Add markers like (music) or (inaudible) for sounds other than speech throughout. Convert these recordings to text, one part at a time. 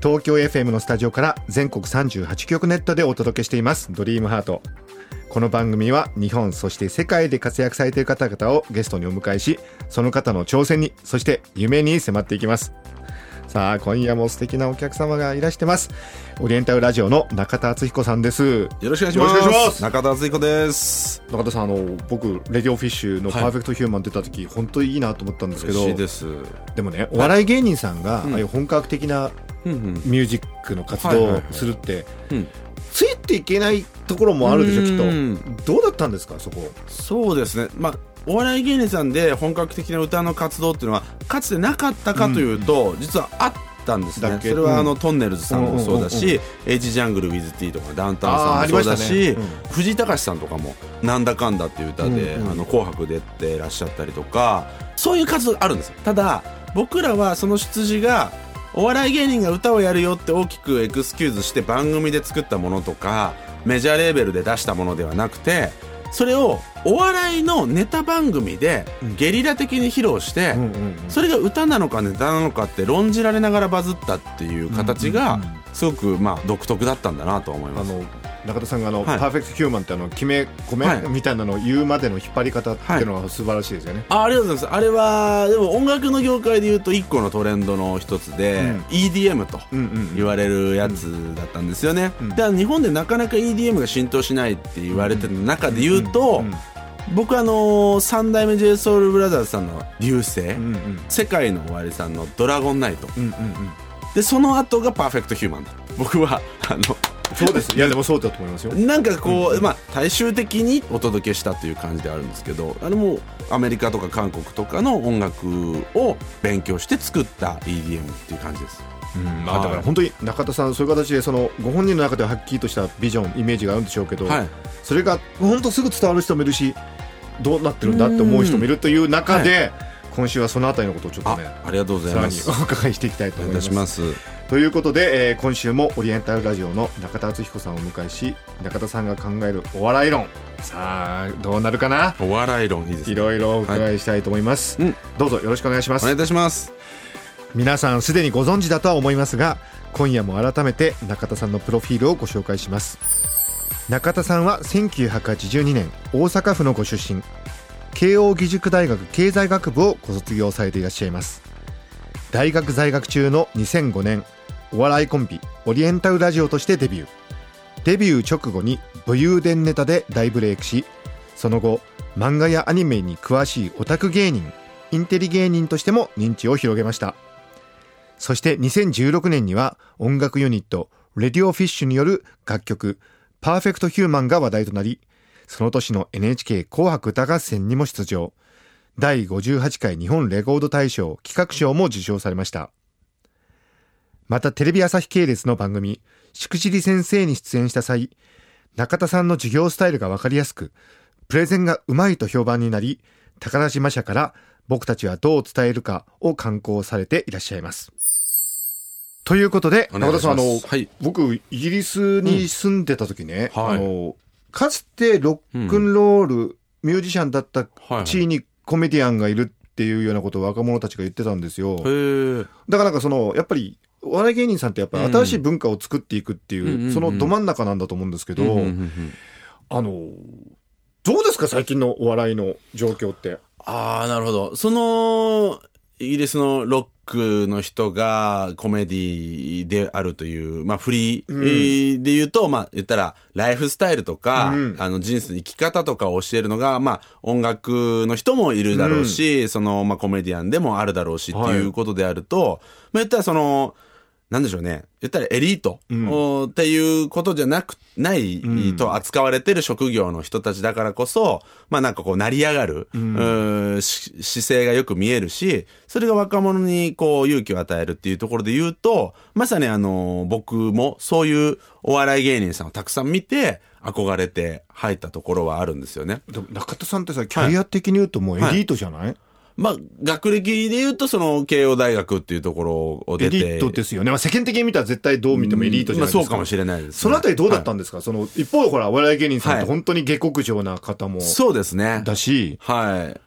東京 FM のスタジオから全国38局ネットでお届けしていますドリームハートこの番組は日本そして世界で活躍されている方々をゲストにお迎えしその方の挑戦にそして夢に迫っていきますさあ今夜も素敵なお客様がいらしてますオリエンタルラジオの中田敦彦さんですよろしくお願いします。中田敦彦です。中田さんあの僕レディオフィッシュのはいパーフェクトヒューマン出た時、本当にいいなと思ったんですけど嬉しいです。でもねお笑い芸人さんが、うんああいう本格的な。ミュージックの活動をするって、うん。ついていけないところもあるでしょきっうんと。どうだったんですかそこ。そうですね。まあ、お笑い芸人さんで本格的な歌の活動っていうのは、かつてなかったかというと、実はあったんですね。だっけ？それはあの、うんトンネルズさんもそうだうんうんし、エイジジャングル WithT とかダウンタウンあーありましたね。さんもそうだし、うん。藤井隆さんとかも、なんだかんだっていう歌で、うんうんあの、紅白出てらっしゃったりとか、そういう活動があるんです。よ。ただ、僕らはその出自が、お笑い芸人が歌をやるよって大きくエクスキューズして番組で作ったものとかメジャーレーベルで出したものではなくてそれをお笑いのネタ番組でゲリラ的に披露して、それが歌なのかネタなのかって論じられながらバズったっていう形がすごくまあ独特だったんだなと思います。中田さんがあの、はい。パーフェクトヒューマンってあの決め米、はい。みたいなのを言うまでの引っ張り方っていうのが素晴らしいですよね、あありがとうございます。あれは、でも音楽の業界で言うと一個のトレンドの一つで、うん。EDM とうんうんうん言われるやつだったんですよね。うんで、日本でなかなか EDM が浸透しないって言われてる中で言うと、うんうん僕あの三代目 JSOULBROTHERS さんの流星、うんうん。世界の終わりさんのドラゴンナイト。うんうんうん。で、その後がパーフェクトヒューマンだ。僕は、あの、そうですいやでもそうだと思いますよなんかこう、まあ、大衆的にお届けしたという感じではあるんですけどあれもアメリカとか韓国とかの音楽を勉強して作った EDM っていう感じです。うんまあ、だから本当に中田さんそういう形でそのご本人の中でははっきりとしたビジョンイメージがあるんでしょうけど、はいそれが本当すぐ伝わる人もいるしどうなってるんだって思う人もいるという中で、今週はそのあたりのことをちょっとあねありがとうございます。お伺いしていきたいと思いま。す。ということで、えー今週もオリエンタルラジオの中田敦彦さんをお迎えし中田さんが考えるお笑い論。さあどうなるかな？お笑い論いいですね。いろいろお伺いしたいと思います、うん。どうぞよろしくお願いします。お願いいたします。皆さんすでにご存知だとは思いますが今夜も改めて中田さんのプロフィールをご紹介します。中田さんは1982年大阪府のご出身。慶應義塾大学経済学部をご卒業されていらっしゃいます。大学在学中の2005年お笑いコンビオリエンタルラジオとしてデビューデビュー直後に武勇伝ネタで大ブレイクしその後漫画やアニメに詳しいオタク芸人インテリ芸人としても認知を広げましたそして2016年には音楽ユニット RADIO FISH による楽曲 PERFECT HUMAN が話題となり、その年の NHK 紅白歌合戦にも出場。第58回日本レコード大賞企画賞も受賞されました。またテレビ朝日系列の番組、しくじり先生に出演した際、中田さんの授業スタイルがわかりやすく、プレゼンがうまいと評判になり、宝島社から僕たちはどう伝えるかを刊行されていらっしゃいます。ということで、中田さん、あの、はい。僕、イギリスに住んでた時ね、うんはい。あの、かつてロックンロール、ミュージシャンだったはい。地位にコメディアンがいるっていうようなことを若者たちが言ってたんですよ。だからなんかその、やっぱり、お笑い芸人さんってやっぱり新しい文化を作っていくっていう、うんうんうん。そのど真ん中なんだと思うんですけど、うんうんうんうん。あの、どうですか最近のお笑いの状況って？ああ、なるほど。その、イギリスのロックの人がコメディであるという、まあフリー、で言うと、まあ言ったら、ライフスタイルとか、うん。あの人生の生き方とかを教えるのが、まあ音楽の人もいるだろうし、その、まあコメディアンでもあるだろうしってはい。いうことであると、まあ言ったらその、なんでしょうね。言ったらエリート、うんおっていうことじゃなく、ないうんと扱われてる職業の人たちだからこそ、まあなんかこう成り上がる、うん姿勢がよく見えるし、それが若者にこう勇気を与えるっていうところで言うと、まさにあの、僕もそういうお笑い芸人さんをたくさん見て、憧れて入ったところはあるんですよね。でも中田さんってさ、キャリア的に言うともうエリートじゃない、まあ、学歴で言うと、その、慶応大学っていうところを出て。エリートですよね。まあ世間的に見たら絶対どう見てもエリートじゃないですか。まあ、そうかもしれないです、ね。そのあたりどうだったんですか、その、一方、ほら、お笑い芸人さんってはい本当に下克上な方もそうですね。だし、はい。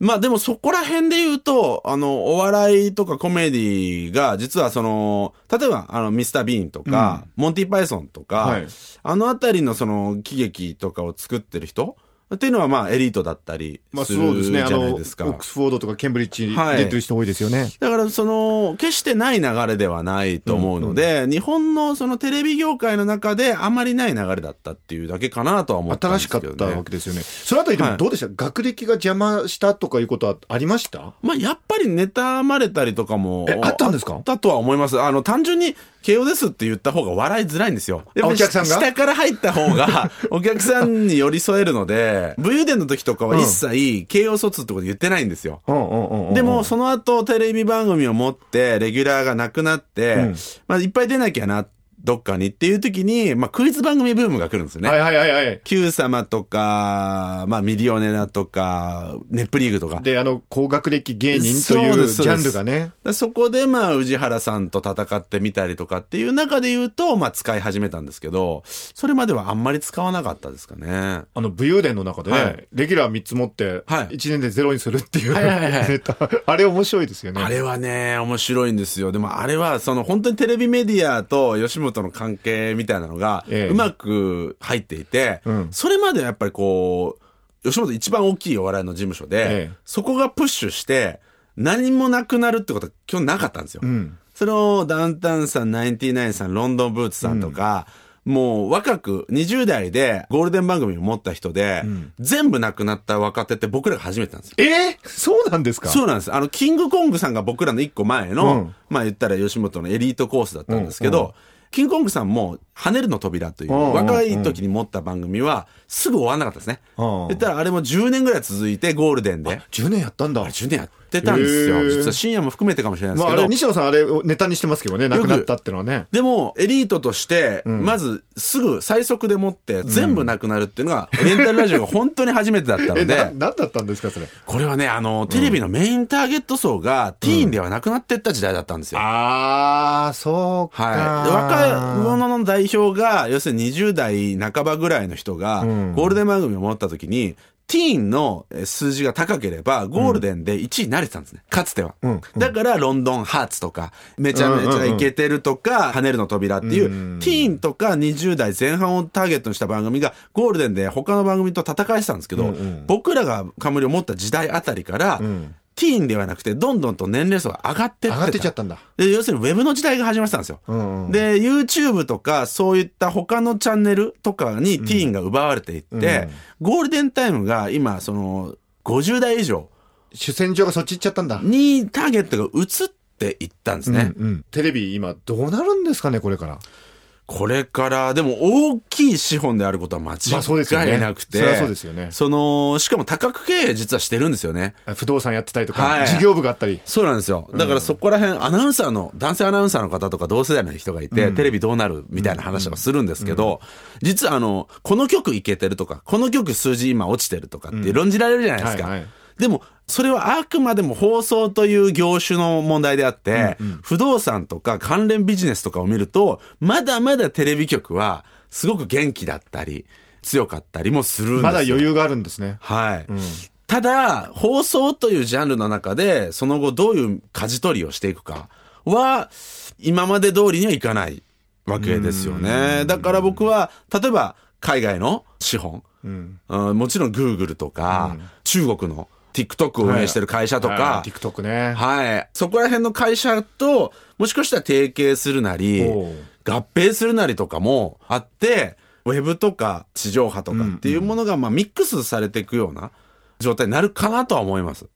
まあでもそこら辺で言うと、あの、お笑いとかコメディが、実はその、例えば、あの、ミスター・ビーンとか、モンティ・パイソンとか、はいあのあたりのその、喜劇とかを作ってる人っていうのはまあエリートだったりまあすそうですね。るじゃあの、オないですか。ックスフォードとかケンブリッジ出てる人多いですよね。だからその、決してない流れではないと思うので、日本のそのテレビ業界の中であまりない流れだったっていうだけかなとは思ったん新ですけど、ね。しかったわけですよね。そのあたりでもどうでした、学歴が邪魔したとかいうことはありました？まあ、やっぱり妬まれたりとかも。えあったんですか？あったとは思います。あの、単純に、慶応ですって言った方が笑いづらいんですよ。お客さんが？下から入った方が、(laughs) お客さんに寄り添えるので、武勇伝の時とかは一切、慶応卒ってこと言ってないんですよ。でも、その後、テレビ番組を持って、レギュラーがなくなって、うんまあ、いっぱい出なきゃな、どっかにっていう時に、まあ、クイズ番組ブームが来るんですよね。はいはいはいはい。Q 様とか、まあ、ミリオネラとか、ネップリーグとか。で、あの、高学歴芸人というジャンルがね。でそこで、まあ、宇治原さんと戦ってみたりとかっていう中で言うと、まあ、使い始めたんですけど、それまではあんまり使わなかったですかね。あの、武勇伝の中でね、はいレギュラー3つ持って、はい1年でゼロにするっていう、はいはい。(laughs) あれ面白いですよね。あれはね、面白いんですよ。でもあれは、その本当にテレビメディアと吉本の関係みたいなのが、ええ。うまく入っていて、うん。それまではやっぱりこう、吉本一番大きいお笑いの事務所で、ええ。そこがプッシュして、何もなくなるってことは基本なかったんですよ。うん。そのダウンタウンさん、ナインティナインさん、ロンドンブーツさんとか、もう若く20代でゴールデン番組を持った人で、ん。全部亡くなった若手って僕らが初めてなんですよ。えー？そうなんですか？そうなんです。あの、キングコングさんが僕らの一個前の、うん。まあ言ったら吉本のエリートコースだったんですけど、うんうんキングコングさんも、跳ねるの扉という、若い時に持った番組は、すぐ終わんなかったですね。うん言ったらあれも10年ぐらい続いてゴールデンで。10年やったんだ。10年やってたんですよ。実は深夜も含めてかもしれないですけど。まああれ、西野さんあれをネタにしてますけどね、亡くなったってのはね。でも、エリートとして、んまず、すぐ最速でもって、全部なくなるっていうのが、オリエンタルラジオが本当に初めてだった (laughs) え、のでな、、なんだったんですか、それ？これはね、あの、テレビのメインターゲット層が、ティーンではなくなってった時代だったんですよ。あー、そうか。はい。で若い者の代表が、要するに20代半ばぐらいの人が、うんゴールデン番組を持った時に、ティーンのえー数字が高ければ、ゴールデンで1位になれてたんですね。かつては。うん。だから、ロンドンハーツとか、めちゃめちゃイケてるとか、跳ねるの扉っていう、うんティーンとか20代前半をターゲットにした番組が、ゴールデンで他の番組と戦いしてたんですけど、僕らが冠を持った時代あたりから、うんティーンではなくて、どんどんと年齢層が上がってってた。上がってっちゃったんだ。で、要するにウェブの時代が始まってたんですよ。うんうんで、YouTube とか、そういった他のチャンネルとかにティーンが奪われていって、ゴールデンタイムが今、その、50代以上主戦場がそっち行っちゃったんだ。にターゲットが移っていったんですね。うんうんテレビ今どうなるんですかね、これから。これから、でも大きい資本であることは間違いなくて、そりゃそうですよね。その、しかも多角経営実はしてるんですよね。不動産やってたりとか、はい。事業部があったり。そうなんですよ。だからそこら辺、アナウンサーの、男性アナウンサーの方とか同世代の人がいて、テレビどうなるみたいな話とかするんですけど、実はあの、この曲いけてるとか、この曲数字今落ちてるとかって論じられるじゃないですか。はいはい。でも、それはあくまでも放送という業種の問題であって、不動産とか関連ビジネスとかを見ると、まだまだテレビ局はすごく元気だったり、強かったりもするんですよ。まだ余裕があるんですね。はい。ただ、放送というジャンルの中で、その後どういう舵取りをしていくかは、今まで通りにはいかないわけですよね。だから僕は、例えば、海外の資本、うん。うんもちろん Google とか、中国の TikTok を運営してる会社とか、はい。TikTok ね。はい。そこら辺の会社と、もしかしたら提携するなり合併するなりとかもあって、ウェブとか地上波とかっていうものが、まあミックスされていくような状態になるかなとは思います。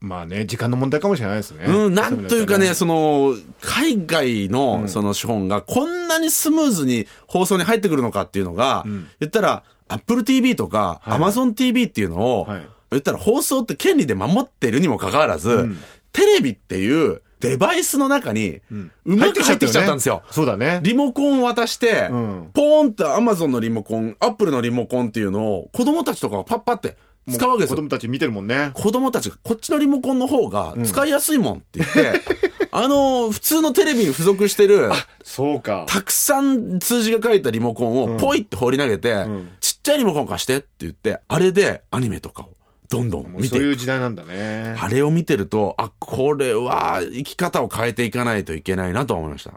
まあね時間の問題かもしれないですね。うん、なんというかね、そその、海外のその資本がこんなにスムーズに放送に入ってくるのかっていうのが、言ったら、Apple TV とかはい。Amazon TV っていうのを、はい言ったら放送って権利で守ってるにもかかわらず、テレビっていうデバイスの中に、うまく入ってきちゃったんですよ。そうだね。リモコンを渡して、うん。ポーンって Amazon のリモコン、Apple のリモコンっていうのを子供たちとかがパッパって使うわけですよ。子供たち見てるもんね。子供たちがこっちのリモコンの方が使いやすいもんって言って、(laughs) あの、普通のテレビに付属してる、そうか。たくさん数字が書いたリモコンをポイって放り投げて、ん。ちっちゃいリモコン貸してって言って、あれでアニメとかをどんどんもうそういう。時代なんだね。あれを見てると、あ、これは生き方を変えていかないといけないなと思いました。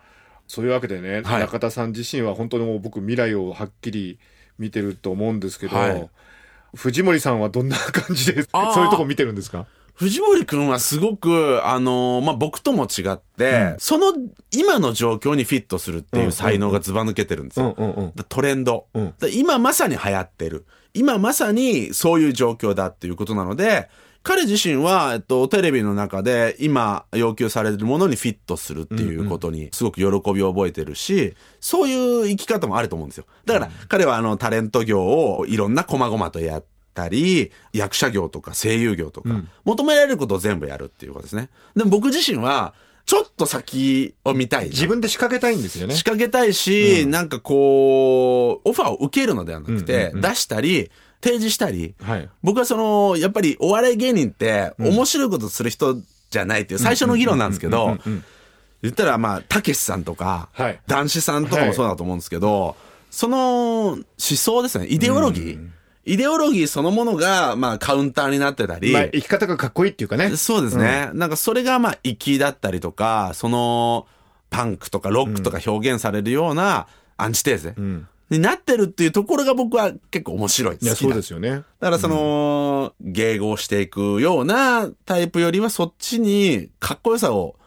そういうわけでね、はい。中田さん自身は本当にもう僕未来をはっきり見てると思うんですけど、はい。藤森さんはどんな感じでそういうとこ見てるんですか？藤森くんはすごく、あのーまあ、僕とも違って、その今の状況にフィットするっていう才能がずば抜けてるんですよ。トレンド、うん。だ今まさに流行ってる。今まさにそういう状況だっていうことなので、彼自身は、えっと、テレビの中で今要求されるものにフィットするっていうことにすごく喜びを覚えてるし、そういう生き方もあると思うんですよ。だから彼はあのタレント業をいろんな細々とやったり、役者業とか声優業とか、求められることを全部やるっていうことですね。でも僕自身は、ちょっと先を見たいな。自分で仕掛けたいんですよね。仕掛けたいし、なんかこう、オファーを受けるのではなくて、出したり、提示したり、はい。僕はその、やっぱりお笑い芸人って面白いことする人じゃないっていう最初の議論なんですけど、言ったらまあ、たけしさんとか、はい。男子さんとかもそうだと思うんですけど、その思想ですね、イデオロギー、イデオロギーそのものが、まあ、カウンターになってたり、まあ、生き方がかっこいいっていうかね。そうですね。なんかそれがまあ粋だったりとか、そのパンクとかロックとか表現されるようなアンチテーゼ。ん。になってるっていうところが僕は結構面白い。いやそうですよね。だからその、迎合していくようなタイプよりはそっちにかっこよさを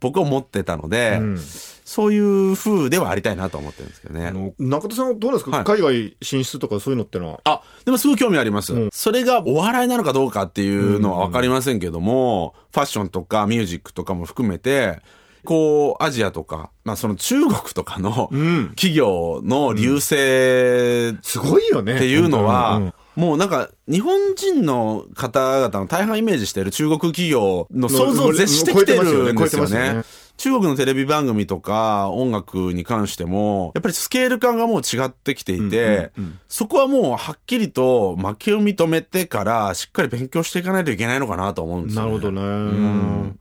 僕は持ってたので、んそういう風ではありたいなと思ってるんですけどね。あの中田さんはどうですか、はい。海外進出とかそういうのってのは。あ、でもすごい興味あります。うん。それがお笑いなのかどうかっていうのはわかりませんけども、ファッションとかミュージックとかも含めて、こう、アジアとか、まあその中国とかのん。企業の流星すごいよねっていうのは、もうなんか日本人の方々の大半イメージしている中国企業の想像を絶してきてるんですよね。中国のテレビ番組とか音楽に関しても、やっぱりスケール感がもう違ってきていて、そこはもうはっきりと負けを認めてからしっかり勉強していかないといけないのかなと思うんですよ、ね。なるほどね。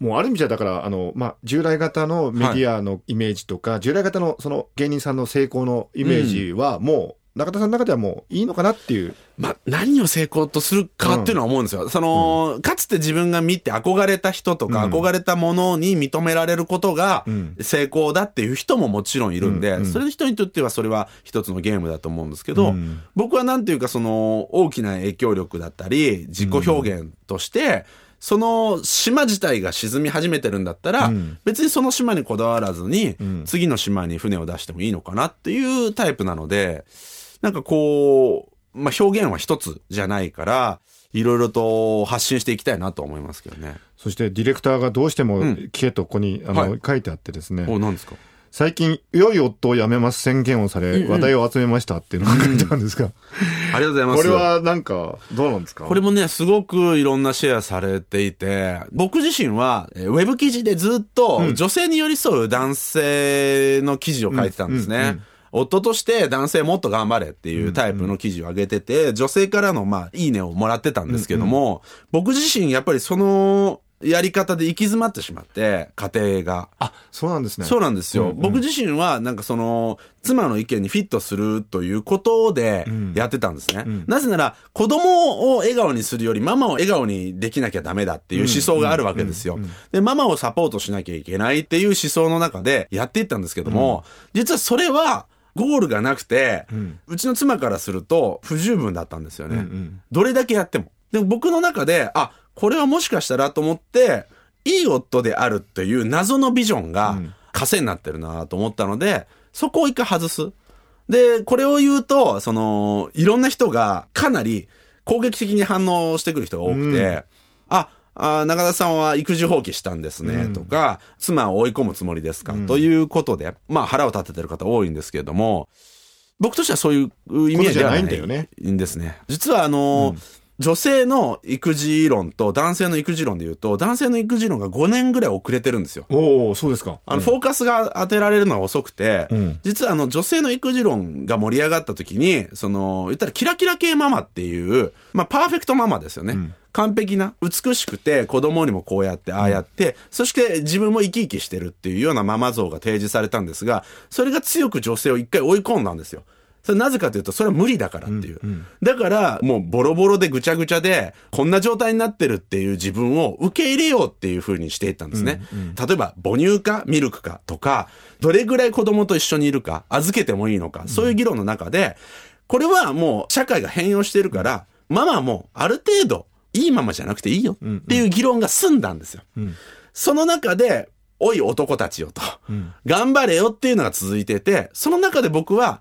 もうある意味じゃだから、あの、まあ、従来型のメディアのイメージとか、従来型のその芸人さんの成功のイメージは、もう、中田さんの中ではもういいのかなっていう。まあ、何を成功とするかっていうのは思うんですよ。その、かつて自分が見て憧れた人とか、うん。憧れたものに認められることがうん。成功だっていう人ももちろんいるんで、うんうんそれの人にとってはそれは一つのゲームだと思うんですけど、うん。僕はなんていうかその大きな影響力だったり、自己表現として、その島自体が沈み始めてるんだったら、うん。別にその島にこだわらずに、ん。次の島に船を出してもいいのかなっていうタイプなので、なんかこう、まあ、表現は一つじゃないから、いろいろと発信していきたいなと思いますけどね。そしてディレクターがどうしてもうん。聞けとここに、あの、はい。書いてあってですね。お、何ですか？最近、良い夫を辞めます宣言をされ、うんうん。話題を集めましたっていうのが書いてあるんですが、ありがとうございます。これはなんか、どうなんですか？これもね、すごくいろんなシェアされていて、僕自身は、えーウェブ記事でずっと女性に寄り添う男性の記事を書いてたんですね。うんうんうん夫として男性もっと頑張れっていうタイプの記事を上げてて、女性からのまあ、いいねをもらってたんですけども、僕自身やっぱりそのやり方で行き詰まってしまって、家庭が。あ、そうなんですね。そうなんですよ。うんうん僕自身は、なんかその、妻の意見にフィットするということでんやってたんですね。んなぜなら、子供を笑顔にするよりママを笑顔にできなきゃダメだっていう思想があるわけですよ。で、ママをサポートしなきゃいけないっていう思想の中でやっていったんですけども、実はそれは、ゴールがなくて、うちの妻からすると不十分だったんですよね。んどれだけやっても。でも僕の中で、あ、これはもしかしたらと思って、いい夫であるっていう謎のビジョンが枷になってるなと思ったので、そこを一回外す。で、これを言うと、その、いろんな人がかなり攻撃的に反応してくる人が多くて、あ、あー中田さんは育児放棄したんですね、とか、妻を追い込むつもりですか、ということで、まあ腹を立ててる方多いんですけれども、僕としてはそういう意味合いではないことじゃないんだよね。いいんですね。実はあの、女性の育児論と男性の育児論で言うと、男性の育児論が5年ぐらい遅れてるんですよ。おおそうですかあの、フォーカスが当てられるのは遅くて、ん実はあの、女性の育児論が盛り上がった時に、その、言ったらキラキラ系ママっていう、まあ、パーフェクトママですよね。完璧な、美しくて、子供にもこうやって、ああやって、そして自分も生き生きしてるっていうようなママ像が提示されたんですが、それが強く女性を一回追い込んだんですよ。それなぜかというと、それは無理だからっていう。だから、もうボロボロでぐちゃぐちゃで、こんな状態になってるっていう自分を受け入れようっていう風にしていったんですね。例えば、母乳かミルクかとか、どれぐらい子供と一緒にいるか、預けてもいいのか、そういう議論の中で、これはもう社会が変容してるから、ママもある程度、いいママじゃなくていいよっていう議論が済んだんですよ。その中で、おい男たちよと、頑張れよっていうのが続いてて、その中で僕は、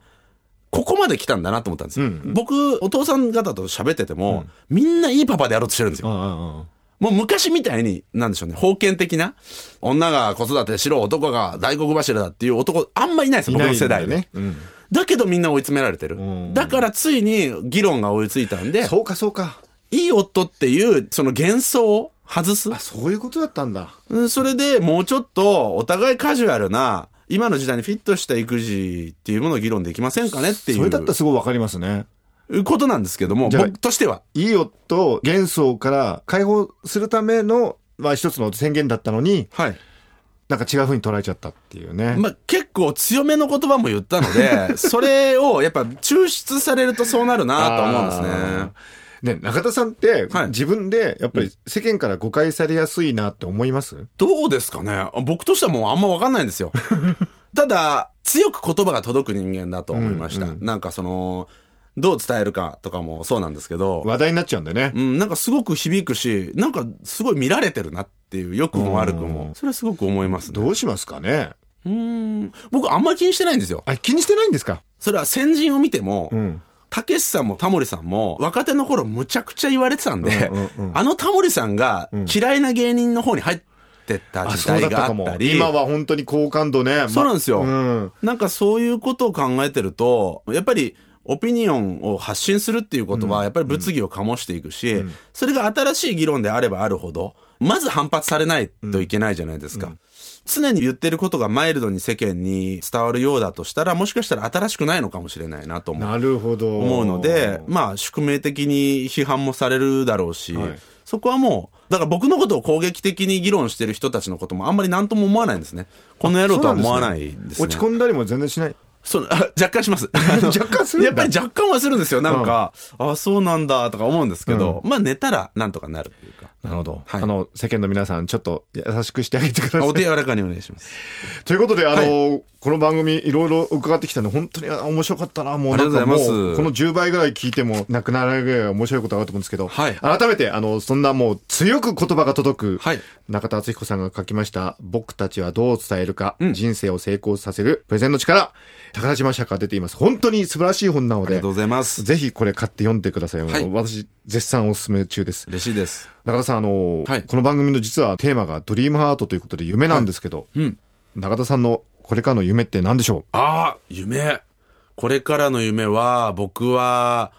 ここまで来たんだなと思ったんですよ。僕、お父さん方と喋ってても、みんないいパパでやろうとしてるんですよ。あああもう昔みたいに、なんでしょうね、封建的な、女が子育てしろ、男が大黒柱だっていう男、あんまいないんですよ、僕の世代で。ね、うん、だけどみんな追い詰められてる。だからついに議論が追いついたんで、そうかそうかいい夫っていう、その幻想を外すあ。そういうことだったんだうんそれでもうちょっとお互いカジュアルな、今の時代にフィットした育児っていうものを議論できませんかねっていうそれだったらすごいわかりますねことなんですけども、僕としては。いい夫幻想から解放するためのまあ一つの宣言だったのにはい。なんか違う風に捉えちゃったっていうね、まあ、結構強めの言葉も言ったので、(laughs) それをやっぱ抽出されるとそうなるなと思うんですね。ね中田さんって、はい自分でやっぱり世間から誤解されやすいなって思います？どうですかね？僕としてはもうあんまわかんないんですよ。(laughs) ただ、強く言葉が届く人間だと思いました。なんかその、どう伝えるかとかもそうなんですけど、話題になっちゃうんでね、うん、なんかすごく響くし、なんかすごい見られてるなっていう、良くも悪くも。それはすごく思いますね。どうしますかね？うーん。僕あんまり気にしてないんですよ。あ気にしてないんですか？それは先人を見ても、んたけしさんもタモリさんも若手の頃むちゃくちゃ言われてたんで、あのタモリさんが嫌いな芸人の方に入ってった時代があったり、今は本当に好感度ね、まそうなんですよ、うん。なんかそういうことを考えてると、やっぱりオピニオンを発信するっていうことは、やっぱり物議を醸していくし、それが新しい議論であればあるほど、まず反発されないといけないじゃないですか。常に言ってることがマイルドに世間に伝わるようだとしたら、もしかしたら新しくないのかもしれないなと思うなるほど思うので、まあ、宿命的に批判もされるだろうし、はいそこはもう、だから僕のことを攻撃的に議論してる人たちのこともあんまり何とも思わないんですね。この野郎とは思わないんですね。落ち込んだりも全然しないそうあ若干します。あ (laughs) の若干するやっぱり若干はするんですよ。なんか、あそうなんだとか思うんですけど、まあ寝たらなんとかなるっていうか。なるほど、はい。あの世間の皆さんちょっと優しくしてあげてください。お手柔らかにお願いします。(laughs) ということで、あの、はこの番組いろいろ伺ってきたんで、本当にあ面白かったな。もうありがとうございます。この10倍ぐらい聞いてもなくならないぐらい面白いことがあると思うんですけど、はい。改めて、あの、そんなもう強く言葉が届く、はい。中田敦彦さんが書きました、僕たちはどう伝えるか、うん。人生を成功させるプレゼンの力、宝島社から出ています。本当に素晴らしい本なのでありがとう、ございます。ぜひこれ買って読んでください。はい私、絶賛お勧め中です。嬉しいです。中田さん、あの、はいこの番組の実はテーマがドリームハートということで夢なんですけど、うん。中田さんのこれからの夢って何でしょああ、夢。これからの夢は、僕は、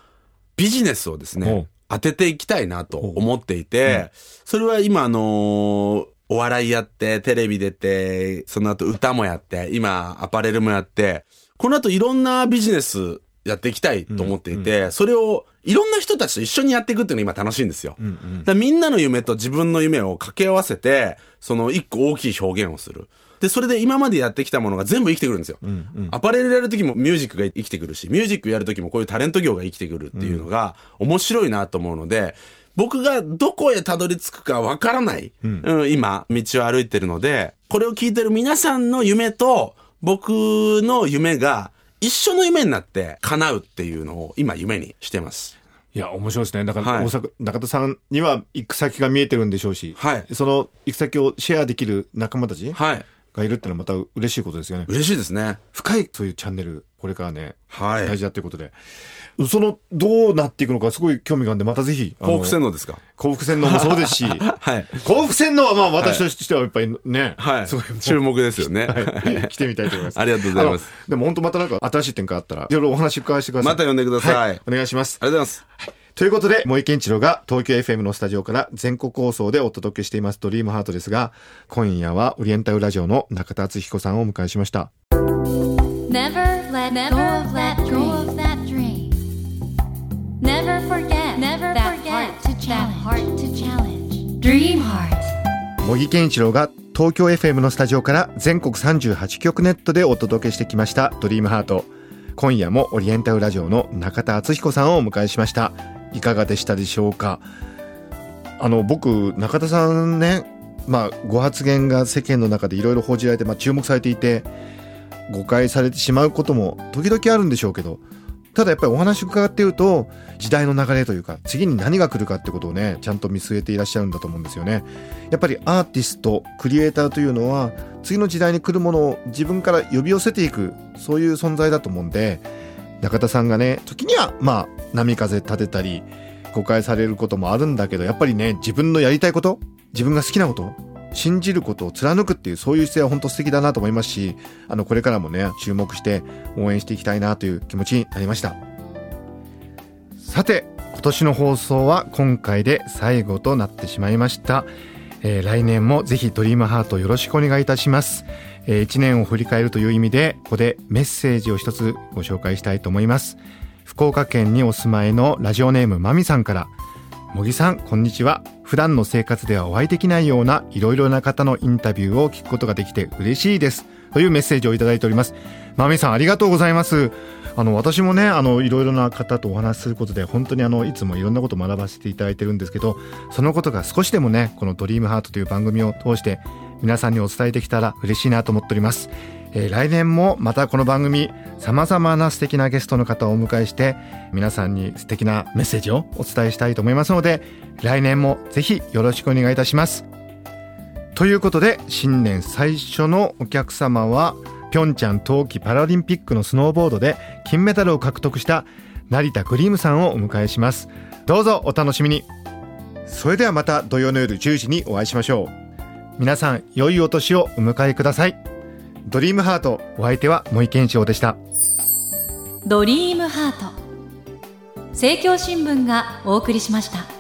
ビジネスをですおねう、当てていきたいなと思っていて、それは今、あのーお笑いやって、テレビ出て、その後歌もやって、今、アパレルもやって、この後いろんなビジネスやっていきたいと思っていて、それをいろんな人たちと一緒にやっていくっていうのが今楽しいんですよ。だからみんなの夢と自分の夢を掛け合わせて、その一個大きい表現をする。で、それで今までやってきたものが全部生きてくるんですよ。アパレルやるときもミュージックが生きてくるし、ミュージックやるときもこういうタレント業が生きてくるっていうのが面白いなと思うので、僕がどこへたどり着くかわからない、うん今、道を歩いてるので、これを聞いてる皆さんの夢と僕の夢が一緒の夢になって叶うっていうのを今夢にしてます。ういや、面白いですね。だから、はい大阪中田さんには行く先が見えてるんでしょうし、はいその行く先をシェアできる仲間たち、はい。がいるってのはまた嬉しいことですよね。嬉しいですね。深いそういうチャンネルこれからねはい。大事だということで、そのどうなっていくのかすごい興味があるんでまたぜひ幸福洗脳ですか？幸福洗脳もそうですし (laughs) はい。幸福洗脳はまあ私としてはやっぱりね、はい。すごい注目ですよね、はい、来てみたいと思います。ありがとうございます。でも本当またなんか新しい点があったら、いろいろお話伺わせてください。また呼んでください。はい、お願いします。ありがとうございますということで、森健一郎が東京 FM のスタジオから全国放送でお届けしていますドリームハートですが、今夜はオリエンタルラジオの中田敦彦さんをお迎えしました。Never let go of that dream. Never forget Never that heart to challenge. heart to challenge. Dream Heart. 茂木健一郎が東京 FM のスタジオから全国38局ネットでお届けしてきましたドリームハート今夜もオリエンタルラジオの中田敦彦さんをお迎えしましたいかがでしたでしょうか？あの僕中田さんねまあご発言が世間の中でいろいろ報じられて、まあ、注目されていて誤解されてしまうことも時々あるんでしょうけどただやっぱりお話伺っていると時代の流れというか次に何が来るかってことをねちゃんと見据えていらっしゃるんだと思うんですよね。やっぱりアーティストクリエイターというのは次の時代に来るものを自分から呼び寄せていくそういう存在だと思うんで中田さんがね時にはまあ波風立てたり誤解されることもあるんだけどやっぱりね自分のやりたいこと自分が好きなこと信じることを貫くっていうそういう姿勢は本当素敵だなと思いますしあのこれからもね注目して応援していきたいなという気持ちになりました。さて今年の放送は今回で最後となってしまいました、えー来年もぜひドリームハートよろしくお願いいたします、え1年を振り返るという意味でここでメッセージを一つご紹介したいと思います。福岡県にお住まいのラジオネームまみさんから茂木さんこんにちは。普段の生活ではお会いできないようないろいろな方のインタビューを聞くことができて嬉しいです。というメッセージをいただいております。まみさんありがとうございます。あの私もねあのいろいろな方とお話しすることで本当にあのいつもいろんなことを学ばせていただいてるんですけどそのことが少しでもねこの「ドリームハートという番組を通して皆さんにお伝えできたら嬉しいなと思っております。えー来年もまたこの番組様々な素敵なゲストの方をお迎えして皆さんに素敵なメッセージをお伝えしたいと思いますので来年もぜひよろしくお願いいたします。ということで新年最初のお客様はピョンチャン冬季パラリンピックのスノーボードで金メダルを獲得した成田グリームさんをお迎えします。どうぞお楽しみに。それではまた土曜の夜10時にお会いしましょう。皆さん良いお年をお迎えください。ドリームハートお相手は森健翔でした。ドリームハート。政教新聞がお送りしました。